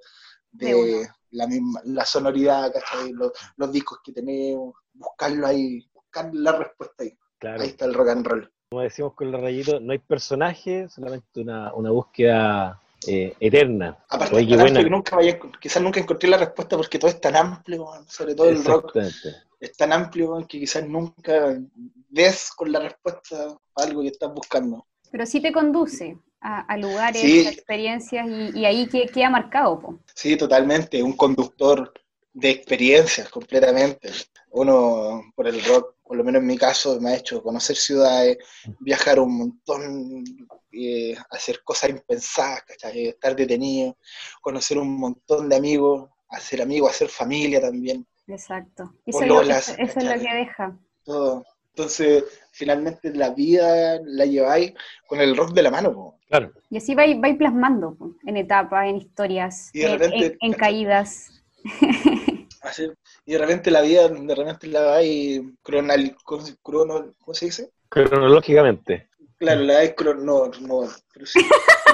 de la misma, la sonoridad, Los, los, discos que tenemos, buscarlo ahí, buscar la respuesta ahí. Ahí está el rock and roll. como decimos con el rayito, no hay personaje, solamente una, una búsqueda eh, eterna. Aparte, Oye, buena. que nunca vaya, quizás nunca encontré la respuesta porque todo es tan amplio, sobre todo el rock. Es tan amplio que quizás nunca ves con la respuesta algo que estás buscando. Pero sí te conduce a, lugares, a experiencias y, ahí ¿qué, ha marcado. Sí, totalmente, un conductor de experiencias completamente. Uno por el rock, por lo menos en mi caso, me ha hecho conocer ciudades, viajar un montón, eh, hacer cosas impensadas, estar detenido, conocer un montón de amigos, hacer amigos, hacer familia también. Exacto. Eso, es lo, que deja. Todo. Entonces, finalmente la vida la lleváis con el rock de la mano. Claro. Y así vais, vais plasmando en etapas, en historias, en, caídas. y de repente la vida, de repente la vais cronal, crono, ¿cómo se dice? Cronológicamente. Claro, la vais no, no, pero sí,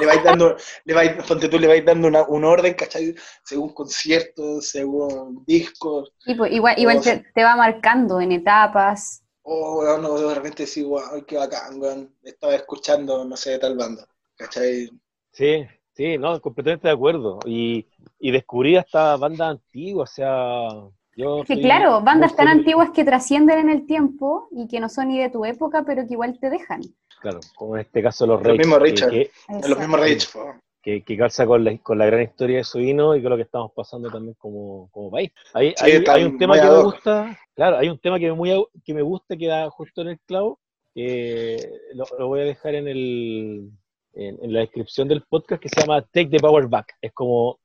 le vais dando, le vais, tú le vais dando una, un orden, ¿cachai? Según conciertos, según discos. Y pues, igual, igual te, te, va marcando en etapas oh, no, de repente sí, wow, qué bacán, weón. Estaba escuchando, no sé, tal banda, ¿cachai? Sí, sí, no, completamente de acuerdo. Y, y descubrí esta banda antigua, o sea, yo... Que claro, bandas tan antiguas que trascienden en el tiempo y que no son ni de tu época, pero que igual te dejan. Claro, como en este caso los Rage. Los mismos Richard, los mismos Rage, que, que, calza con la, con la gran historia de su vino y con lo que estamos pasando también como, como país. Hay, hay, un tema que me gusta, claro, hay un tema que me, muy, que me gusta que da justo en el clavo, que lo, voy a dejar en, el, en, la descripción del podcast, que se llama Take the Power Back. Es como,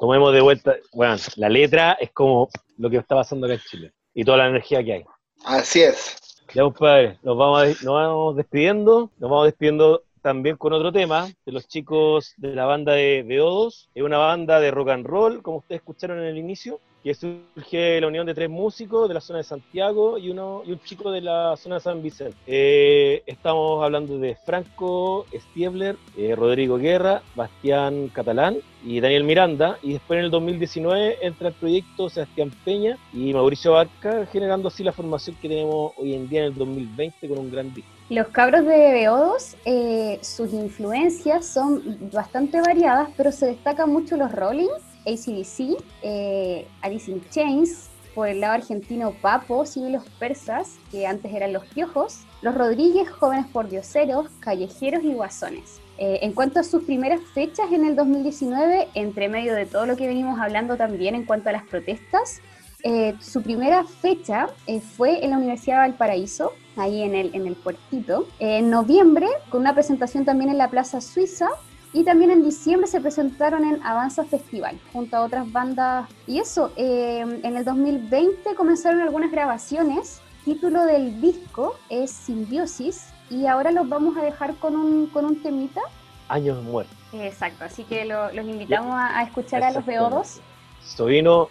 tomemos de vuelta, bueno, la letra es como lo que está pasando acá en Chile y toda la energía que hay. Así es. Ya, compadre, nos vamos, nos vamos despidiendo, nos vamos despidiendo también con otro tema de los chicos de la banda de Beodos. Es una banda de rock and roll, como ustedes escucharon en el inicio, que surge la unión de tres músicos de la zona de Santiago y uno y un chico de la zona de San Vicente. Eh, estamos hablando de Franco Stiebler, eh, Rodrigo Guerra, Bastián Catalán y Daniel Miranda. Y después en el 2019 entra el proyecto Sebastián Peña y Mauricio Barca, generando así la formación que tenemos hoy en día en el 2020 con un gran disco. Los cabros de Beodos, eh, sus influencias son bastante variadas, pero se destacan mucho los Rolling, ACDC, eh, Alice in Chains, por el lado argentino Papo, y los Persas, que antes eran los Piojos, los Rodríguez, Jóvenes por Dioseros, Callejeros y Guasones. Eh, en cuanto a sus primeras fechas en el 2019, entre medio de todo lo que venimos hablando también en cuanto a las protestas, eh, su primera fecha eh, fue en la Universidad de Valparaíso, ahí en el, en el puertito. en noviembre, con una presentación también en la Plaza Suiza. Y también en diciembre se presentaron en Avanza Festival, junto a otras bandas. Y eso, eh, en el 2020 comenzaron algunas grabaciones. Título del disco es Simbiosis. Y ahora los vamos a dejar con un, con un temita. Años muertos. Exacto, así que los invitamos a, escuchar a los Beodos. Sobino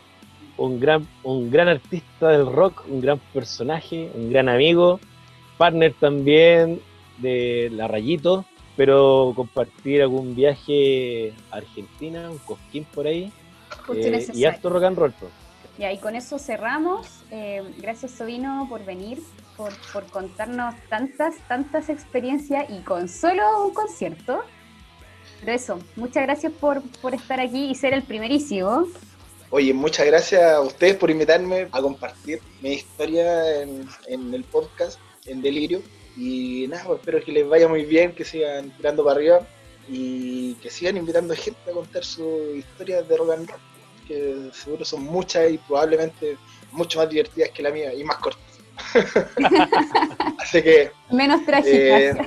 un gran, un gran artista del rock, un gran personaje, un gran amigo, partner también de La Rayito, pero compartir algún viaje a Argentina, un cosquín por ahí, eh, y harto rock and roll. Ya, y con eso cerramos. Eh, gracias, Sobino, por venir, por, por contarnos tantas, tantas experiencias y con solo un concierto. Pero eso, muchas gracias por, por estar aquí y ser el primerísimo. Oye, muchas gracias a ustedes por invitarme a compartir mi historia en, el podcast, en Delirio. Y nada, pues, espero que les vaya muy bien, que sigan tirando para arriba y que sigan invitando a gente a contar sus historias de rock and roll, que seguro son muchas y probablemente mucho más divertidas que la mía y más cortas. Así que. Menos trágicas. Eh,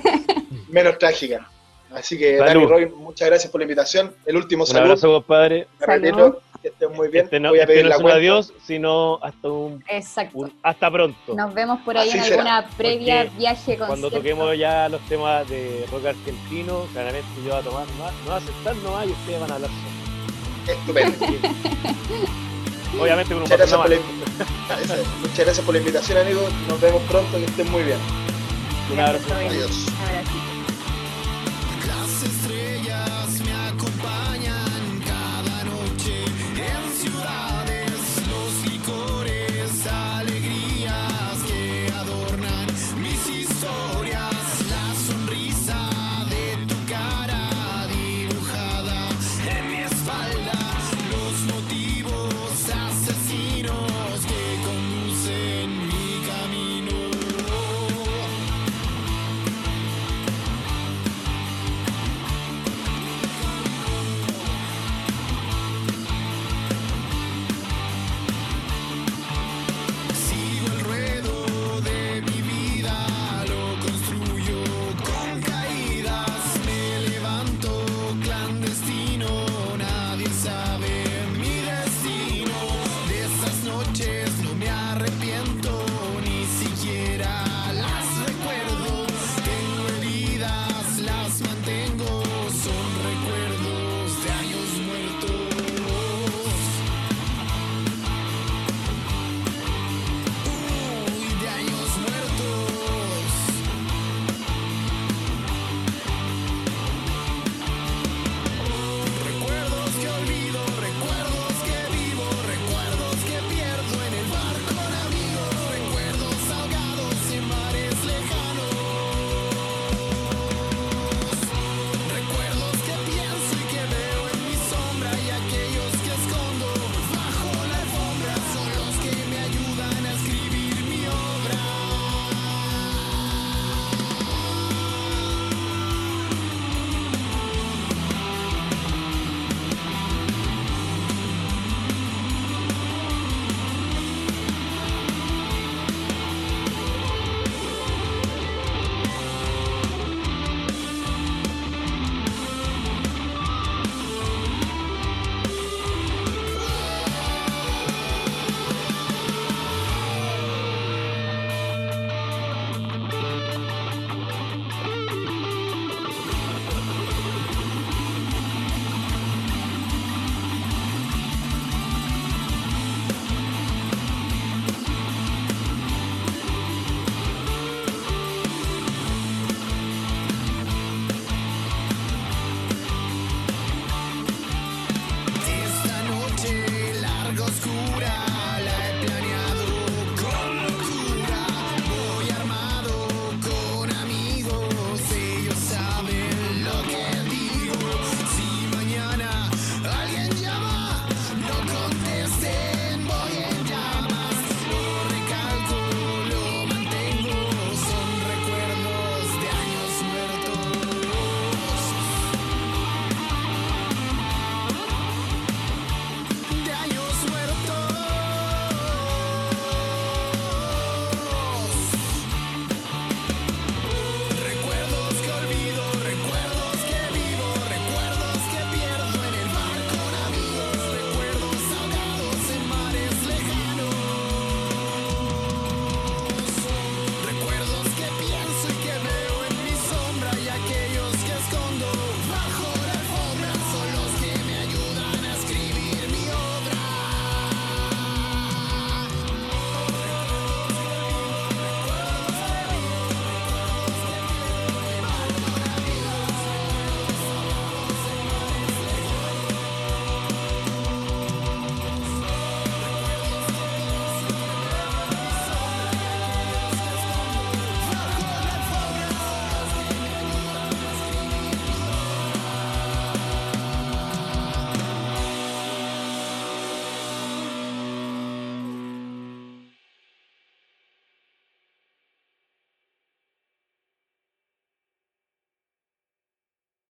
menos trágicas. Así que, Dani Roy, muchas gracias por la invitación. El último un abrazo, compadre. Que estén muy bien. Este no, Voy a pedir este no es un adiós, sino hasta un, Exacto. hasta pronto. Nos vemos por ahí en alguna previa viaje con Cuando toquemos ya los temas de rock argentino, claramente yo voy a tomar más, no va a aceptar nomás y ustedes van a hablar solo. Estupendo. Obviamente con un muchas gracias, por la, muchas gracias por la invitación, amigos. Nos vemos pronto, que estén muy bien. Un abrazo. Adiós.